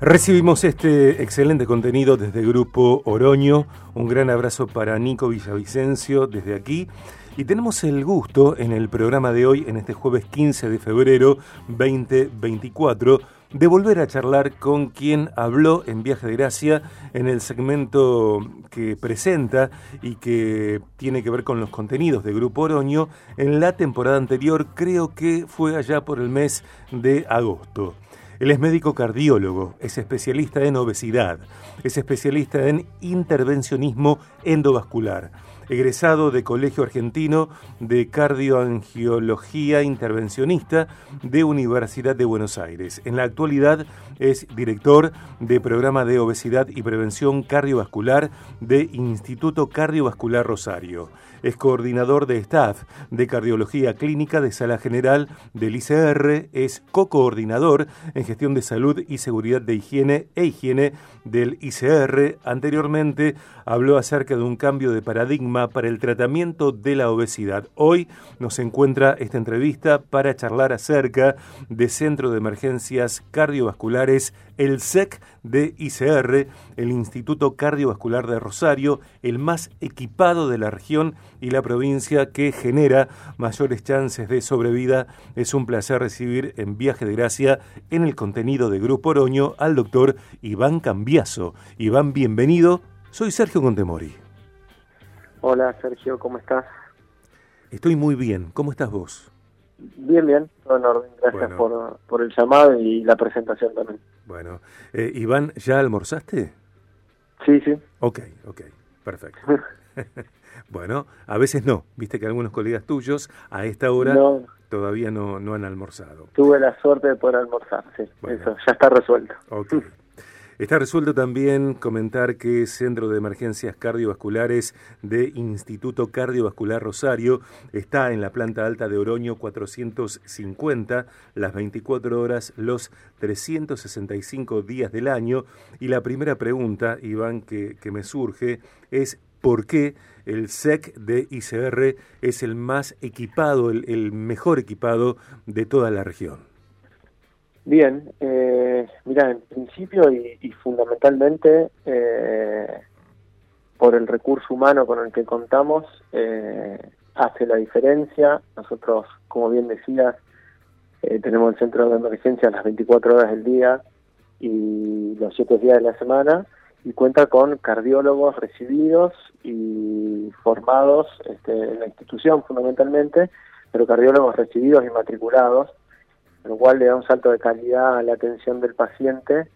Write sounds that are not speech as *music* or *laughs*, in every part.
Recibimos este excelente contenido desde Grupo Oroño. Un gran abrazo para Nico Villavicencio desde aquí. Y tenemos el gusto en el programa de hoy, en este jueves 15 de febrero 2024, de volver a charlar con quien habló en Viaje de Gracia en el segmento que presenta y que tiene que ver con los contenidos de Grupo Oroño en la temporada anterior, creo que fue allá por el mes de agosto. Él es médico cardiólogo, es especialista en obesidad, es especialista en intervencionismo endovascular, egresado de Colegio Argentino de Cardioangiología Intervencionista de Universidad de Buenos Aires. En la actualidad es director de programa de obesidad y prevención cardiovascular de Instituto Cardiovascular Rosario es coordinador de staff de cardiología clínica de sala general del ICR, es co-coordinador en gestión de salud y seguridad de higiene e higiene del ICR. Anteriormente habló acerca de un cambio de paradigma para el tratamiento de la obesidad. Hoy nos encuentra esta entrevista para charlar acerca de Centro de Emergencias Cardiovasculares, el SEC de ICR, el Instituto Cardiovascular de Rosario, el más equipado de la región y la provincia que genera mayores chances de sobrevida. Es un placer recibir en Viaje de Gracia en el contenido de Grupo Oroño al doctor Iván Iván, bienvenido. Soy Sergio Contemori. Hola Sergio, ¿cómo estás? Estoy muy bien. ¿Cómo estás vos? Bien, bien, todo en orden. Gracias por, por, el llamado y la presentación también. Bueno, eh, Iván, ¿ya almorzaste? Sí, sí. Ok, ok, perfecto. *laughs* bueno, a veces no. Viste que algunos colegas tuyos a esta hora todavía no, no han almorzado. Tuve la suerte de poder almorzar, sí. Eso ya está resuelto. Ok. *laughs* Está resuelto también comentar que Centro de Emergencias Cardiovasculares de Instituto Cardiovascular Rosario está en la planta alta de Oroño 450, las 24 horas, los 365 días del año. Y la primera pregunta, Iván, que, me surge es por qué el SEC de ICR es el más equipado, el mejor equipado de toda la región. Bien, eh, mira, en principio y, fundamentalmente eh, por el recurso humano con el que contamos eh, hace la diferencia. Nosotros, como bien decías, eh, tenemos el centro de emergencia las 24 horas del día y los 7 días de la semana y cuenta con cardiólogos recibidos y formados este, en la institución fundamentalmente, pero cardiólogos recibidos y matriculados lo cual le da un salto de calidad a la atención del paciente,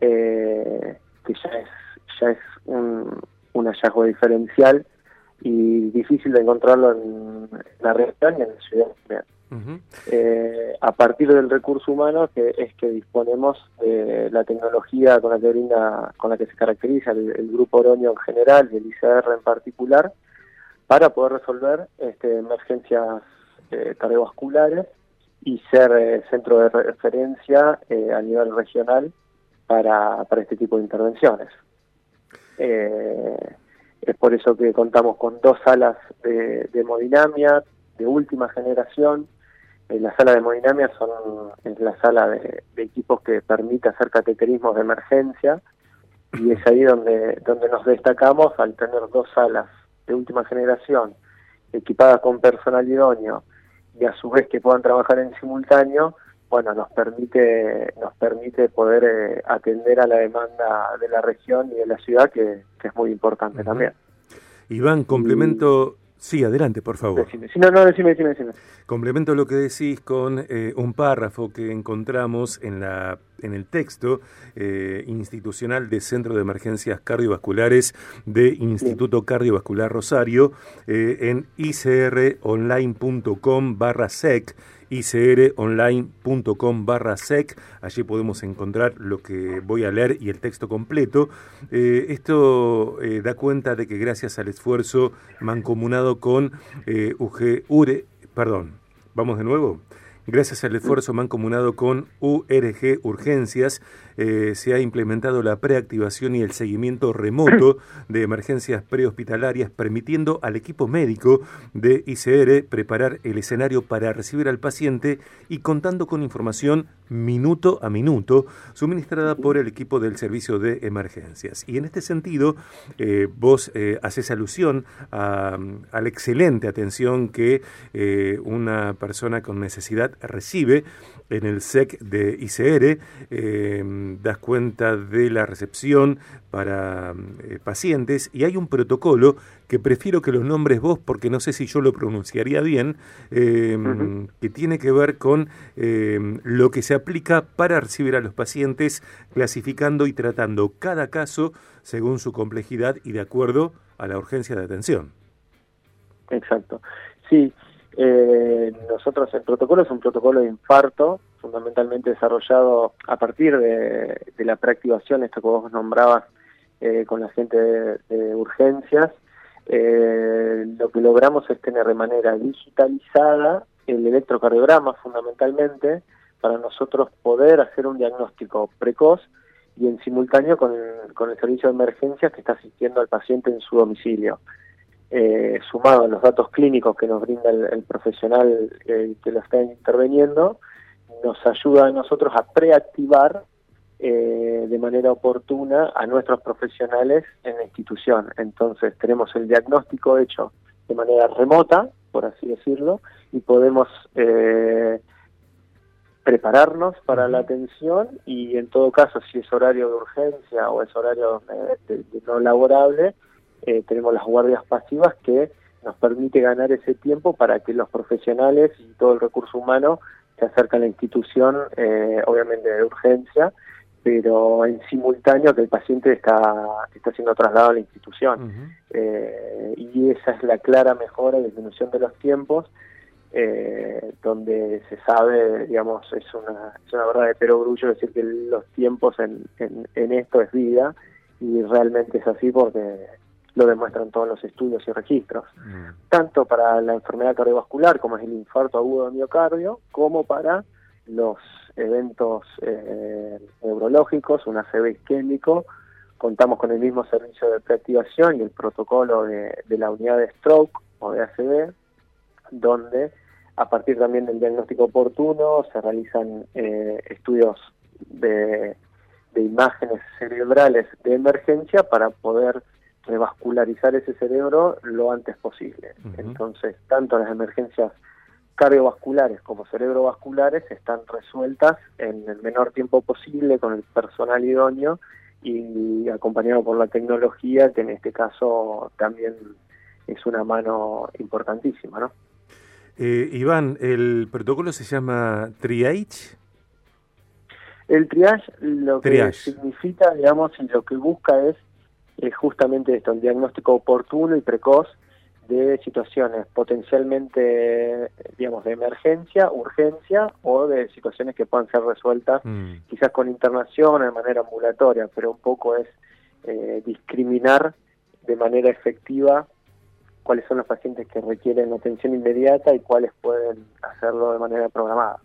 eh, que ya es, ya es un, hallazgo diferencial y difícil de encontrarlo en la región y en la ciudad eh, a partir del recurso humano que es que disponemos de la tecnología con la que con la que se caracteriza el, grupo Oroño en general y el ICR en particular, para poder resolver este, emergencias eh, cardiovasculares y ser eh, centro de referencia eh, a nivel regional para, para este tipo de intervenciones. Eh, es por eso que contamos con dos salas de, hemodinamia de última generación. la sala de hemodinamia son, es la sala de, equipos que permite hacer cateterismos de emergencia y es ahí donde, donde nos destacamos al tener dos salas de última generación equipadas con personal idóneo y a su vez que puedan trabajar en simultáneo, bueno, nos permite, nos permite poder eh, atender a la demanda de la región y de la ciudad, que, es muy importante también. Iván, complemento... Sí, adelante, por favor. no, no, decime, decime, decime. Complemento lo que decís con eh, un párrafo que encontramos en, la, en el texto eh, institucional de Centro de Emergencias Cardiovasculares de Instituto Cardiovascular Rosario eh, en icronline.com barra sec icronline.com barra sec. Allí podemos encontrar lo que voy a leer y el texto completo. Eh, esto eh, da cuenta de que gracias al esfuerzo mancomunado con eh, UGURE, perdón, vamos de nuevo. Gracias al esfuerzo mancomunado con URG Urgencias, eh, se ha implementado la preactivación y el seguimiento remoto *clears throat* de emergencias prehospitalarias, permitiendo al equipo médico de ICR preparar el escenario para recibir al paciente y contando con información minuto a minuto suministrada por el equipo del servicio de emergencias. Y en este sentido, eh, vos eh, haces alusión a, la excelente atención que una persona con necesidad recibe en el SEC de ICR, em, das cuenta de la recepción para eh, pacientes y hay un protocolo que prefiero que los nombres vos porque no sé si yo lo pronunciaría bien, em, que tiene que ver con lo que se aplica para recibir a los pacientes, clasificando y tratando cada caso según su complejidad y de acuerdo a la urgencia de atención. Exacto. Sí, eh, nosotros el protocolo es un protocolo de infarto, fundamentalmente desarrollado a partir de, la preactivación, esto que vos nombrabas eh, con la gente de, urgencias. Eh, lo que logramos es tener de manera digitalizada el electrocardiograma fundamentalmente para nosotros poder hacer un diagnóstico precoz y en simultáneo con con el servicio de emergencias que está asistiendo al paciente en su domicilio eh, sumado a los datos clínicos que nos brinda el, profesional eh, que lo está interviniendo, nos ayuda a nosotros a preactivar eh, de manera oportuna a nuestros profesionales en la institución. Entonces tenemos el diagnóstico hecho de manera remota, por así decirlo, y podemos eh, prepararnos para la atención y en todo caso, si es horario de urgencia o es horario de no laborable, eh, tenemos las guardias pasivas que nos permite ganar ese tiempo para que los profesionales y todo el recurso humano se acerquen a la institución, eh, obviamente de urgencia, pero en simultáneo que el paciente está, está siendo trasladado a la institución. Eh, y esa es la clara mejora y disminución de los tiempos, donde se sabe, digamos, es una, es una verdad de perogrullo decir que los tiempos en, en, en esto es vida, y realmente es así porque lo demuestran todos los estudios y registros, mm. tanto para la enfermedad cardiovascular como es el infarto agudo de miocardio, como para los eventos eh, neurológicos, un ACV isquémico, contamos con el mismo servicio de preactivación y el protocolo de, la unidad de stroke o de ACV, donde a partir también del diagnóstico oportuno se realizan eh, estudios de, de imágenes cerebrales de emergencia para poder revascularizar ese cerebro lo antes posible. Entonces, tanto las emergencias cardiovasculares como cerebrovasculares están resueltas en el menor tiempo posible con el personal idóneo y acompañado por la tecnología, que en este caso también es una mano importantísima, ¿no? Eh, Iván, ¿el protocolo se llama Triage? El triage lo que significa, digamos, y lo que busca es es justamente esto, el diagnóstico oportuno y precoz de situaciones potencialmente, digamos, de emergencia, urgencia o de situaciones que puedan ser resueltas mm. quizás con internación o de manera ambulatoria, pero un poco es eh, discriminar de manera efectiva cuáles son los pacientes que requieren atención inmediata y cuáles pueden hacerlo de manera programada.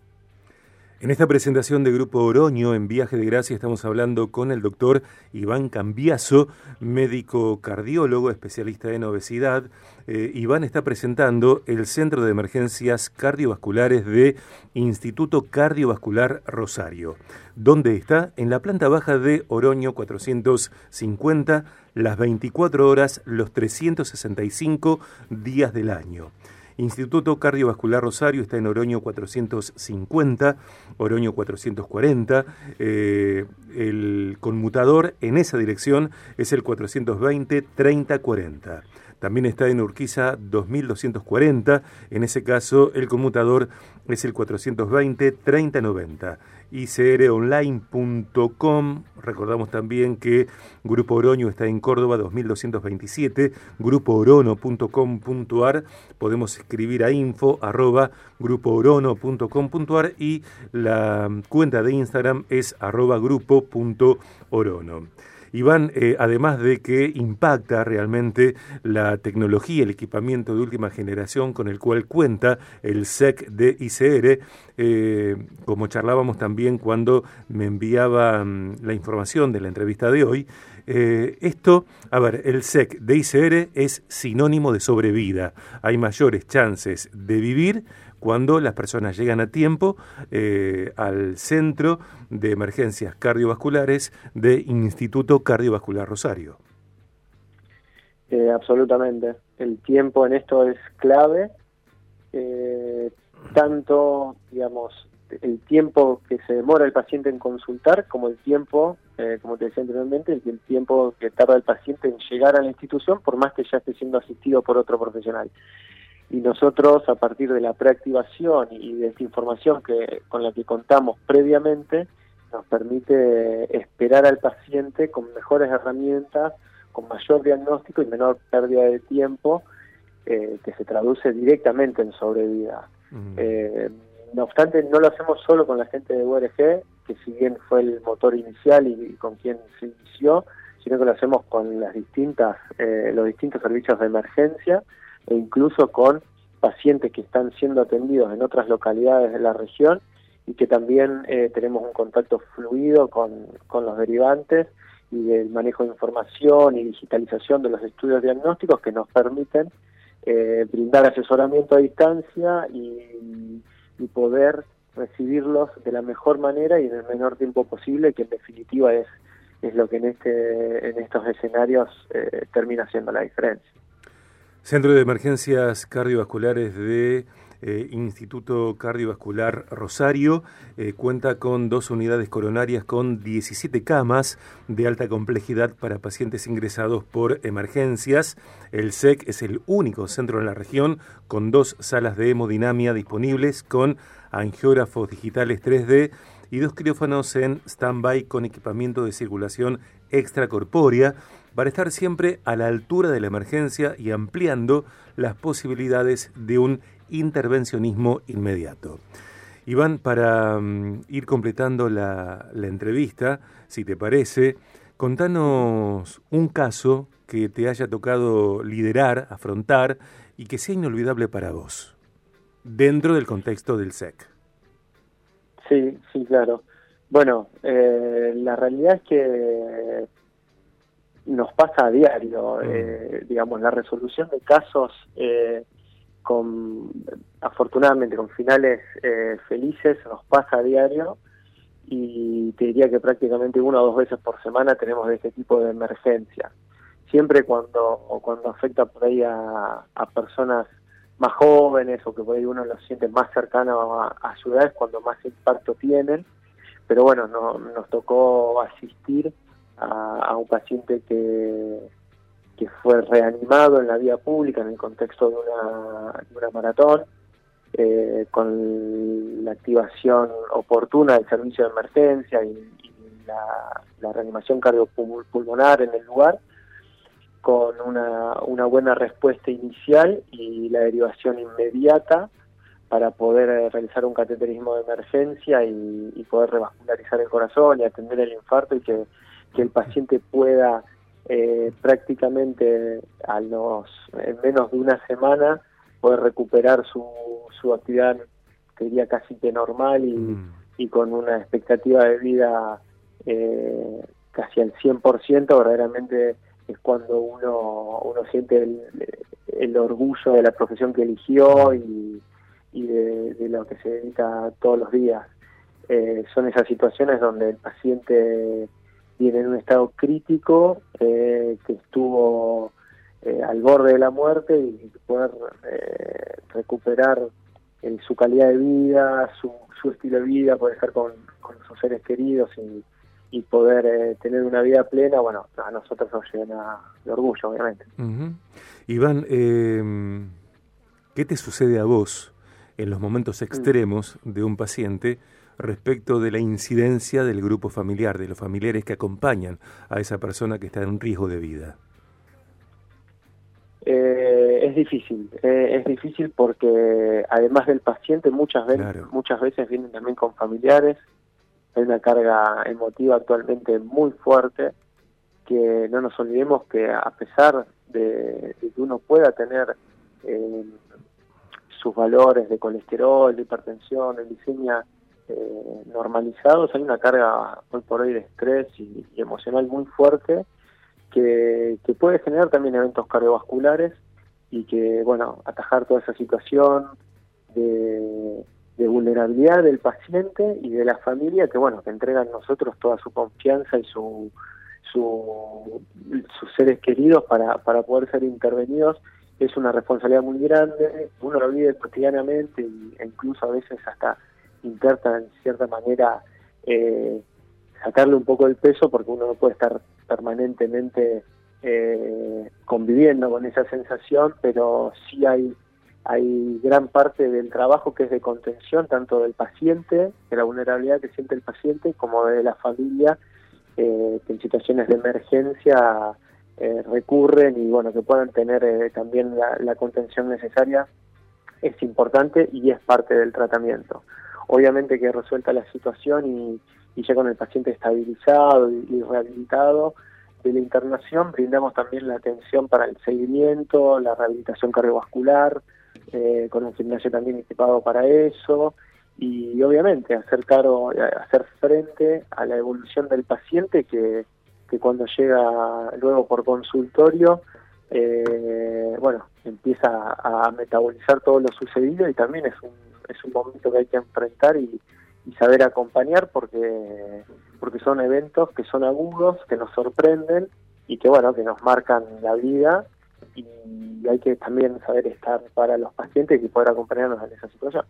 En esta presentación de Grupo Oroño en Viaje de Gracia estamos hablando con el doctor Iván Cambiaso, médico cardiólogo, especialista en obesidad. Eh, Iván está presentando el Centro de Emergencias Cardiovasculares de Instituto Cardiovascular Rosario. ¿Dónde está? En la planta baja de Oroño 450, las 24 horas, los 365 días del año. Instituto Cardiovascular Rosario está en Oroño 450, Oroño 440. Eh, el conmutador en esa dirección es el 420-3040. También está en Urquiza 2240. En ese caso, el conmutador es el 420-3090 icronline.com. Recordamos también que Grupo Oroño está en Córdoba 2227, grupoorono.com.ar. Podemos escribir a info arroba grupoorono.com.ar y la cuenta de Instagram es arroba grupo.orono. Iván, eh, además de que impacta realmente la tecnología, el equipamiento de última generación con el cual cuenta el SEC de ICR, eh, como charlábamos también cuando me enviaba mm, la información de la entrevista de hoy, eh, esto, a ver, el SEC de ICR es sinónimo de sobrevida. Hay mayores chances de vivir cuando las personas llegan a tiempo eh, al Centro de Emergencias Cardiovasculares de Instituto Cardiovascular Rosario. Eh, absolutamente. El tiempo en esto es clave. tanto, digamos, el tiempo que se demora el paciente en consultar como el tiempo, eh, como te decía anteriormente, el, tiempo que tarda el paciente en llegar a la institución, por más que ya esté siendo asistido por otro profesional. Y nosotros, a partir de la preactivación y de esta información que con la que contamos previamente, nos permite esperar al paciente con mejores herramientas, con mayor diagnóstico y menor pérdida de tiempo, eh, que se traduce directamente en sobrevida. Eh, no obstante, no lo hacemos solo con la gente de URG, que si bien fue el motor inicial y, con quien se inició, sino que lo hacemos con las distintas, eh, los distintos servicios de emergencia e incluso con pacientes que están siendo atendidos en otras localidades de la región y que también eh, tenemos un contacto fluido con, con los derivantes y el manejo de información y digitalización de los estudios diagnósticos que nos permiten eh, brindar asesoramiento a distancia y y poder recibirlos de la mejor manera y en el menor tiempo posible, que en definitiva es, es lo que en, este, en estos escenarios eh, termina siendo la diferencia. Centro de Emergencias Cardiovasculares de eh, Instituto Cardiovascular Rosario eh, cuenta con dos unidades coronarias con 17 camas de alta complejidad para pacientes ingresados por emergencias. El SEC es el único centro en la región con dos salas de hemodinamia disponibles con angiógrafos digitales 3D y dos quirófanos en stand-by con equipamiento de circulación extracorpórea para estar siempre a la altura de la emergencia y ampliando las posibilidades de un intervencionismo inmediato. Iván, para mm, ir completando la, entrevista, si te parece, contanos un caso que te haya tocado liderar, afrontar y que sea inolvidable para vos, dentro del contexto del SEC. Sí, sí, claro. Bueno, eh, la realidad es que nos pasa a diario, mm. eh, digamos, la resolución de casos eh, con afortunadamente con finales eh, felices nos pasa a diario y te diría que prácticamente una o dos veces por semana tenemos de este tipo de emergencia siempre cuando cuando afecta por ahí a, personas más jóvenes o que por ahí uno los siente más cercano a, a ciudades cuando más impacto tienen pero bueno no, nos tocó asistir a un paciente que que fue reanimado en la vía pública en el contexto de una, maratón, eh, con la activación oportuna del servicio de emergencia y, la, reanimación cardiopulmonar en el lugar, con una, buena respuesta inicial y la derivación inmediata para poder eh, realizar un cateterismo de emergencia y, poder revascularizar el corazón y atender el infarto y que el paciente pueda eh, prácticamente a los en menos de una semana puede recuperar su, su actividad que diría casi que normal y, mm. y con una expectativa de vida eh, casi al 100% verdaderamente es cuando uno uno siente el, el orgullo de la profesión que eligió y, y de, lo que se dedica todos los días eh, son esas situaciones donde el paciente viene en un estado crítico, eh, que estuvo eh, al borde de la muerte y poder eh, recuperar su calidad de vida, su, su, estilo de vida, poder estar con, sus seres queridos y, poder tener una vida plena, bueno, a nosotros nos llena de orgullo, obviamente. Iván, em, ¿qué te sucede a vos en los momentos mm. extremos de un paciente? respecto de la incidencia del grupo familiar, de los familiares que acompañan a esa persona que está en riesgo de vida? Eh, es difícil, eh, es difícil porque además del paciente muchas veces, muchas veces vienen también con familiares, hay una carga emotiva actualmente muy fuerte que no nos olvidemos que a pesar de, que uno pueda tener eh, sus valores de colesterol, de hipertensión, de glicemia eh, normalizados, hay una carga hoy por hoy de estrés y, emocional muy fuerte que, puede generar también eventos cardiovasculares y que, bueno, atajar toda esa situación de, vulnerabilidad del paciente y de la familia que, bueno, que entregan nosotros toda su confianza y su, sus seres queridos para, para poder ser intervenidos es una responsabilidad muy grande, uno lo vive cotidianamente e incluso a veces hasta intenta en cierta manera eh, sacarle un poco el peso porque uno no puede estar permanentemente eh, conviviendo con esa sensación, pero sí hay, hay gran parte del trabajo que es de contención, tanto del paciente, de la vulnerabilidad que siente el paciente, como de la familia, eh, que en situaciones de emergencia eh, recurren y bueno, que puedan tener eh, también la, contención necesaria es importante y es parte del tratamiento. Obviamente que resuelta la situación y, ya con el paciente estabilizado y, rehabilitado de la internación, brindamos también la atención para el seguimiento, la rehabilitación cardiovascular, eh, con un gimnasio también equipado para eso y obviamente hacer, caro, hacer frente a la evolución del paciente que que cuando llega luego por consultorio, eh, bueno, empieza a metabolizar todo lo sucedido y también es un, es un momento que hay que enfrentar y, saber acompañar porque, porque son eventos que son agudos, que nos sorprenden y que bueno, que nos marcan la vida y hay que también saber estar para los pacientes y poder acompañarnos en esa situación.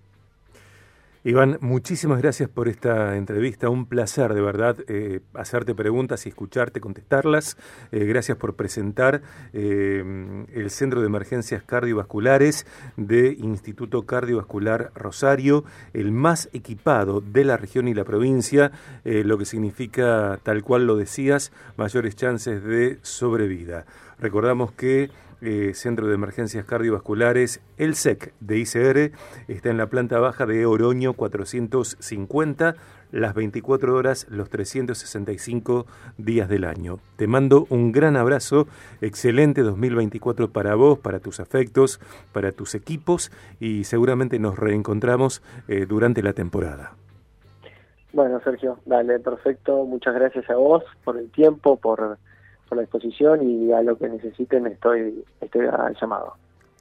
Iván, muchísimas gracias por esta entrevista. Un placer, de verdad, eh, hacerte preguntas y escucharte, contestarlas. Eh, gracias por presentar eh, el Centro de Emergencias Cardiovasculares de Instituto Cardiovascular Rosario, el más equipado de la región y la provincia, lo que significa, tal cual lo decías, mayores chances de sobrevida. Recordamos que eh, Centro de Emergencias Cardiovasculares, el SEC de ICR, está en la planta baja de Oroño 450, las 24 horas, los 365 días del año. Te mando un gran abrazo, excelente 2024 para vos, para tus afectos, para tus equipos y seguramente nos reencontramos eh, durante la temporada. Bueno, Sergio, dale, perfecto. Muchas gracias a vos por el tiempo, por por la exposición y a lo que necesiten estoy, estoy al llamado.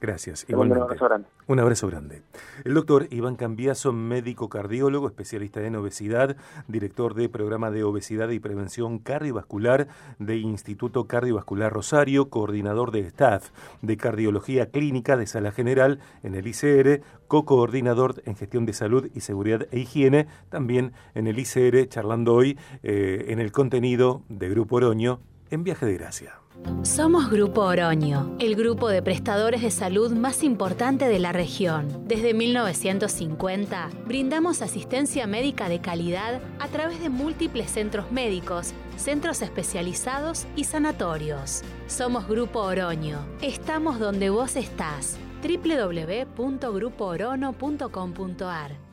Gracias. Un abrazo grande. Un abrazo grande. El doctor Iván Cambiaso, médico cardiólogo, especialista en obesidad, director de programa de obesidad y prevención cardiovascular de Instituto Cardiovascular Rosario, coordinador de staff de cardiología clínica de Sala General en el ICR, co-coordinador en gestión de salud y seguridad e higiene, también en el ICR, charlando hoy eh, en el contenido de Grupo Oroño en Viaje de Gracia. Somos Grupo Oroño, el grupo de prestadores de salud más importante de la región. Desde 1950, brindamos asistencia médica de calidad a través de múltiples centros médicos, centros especializados y sanatorios. Somos Grupo Oroño. Estamos donde vos estás. www.grupoorono.com.ar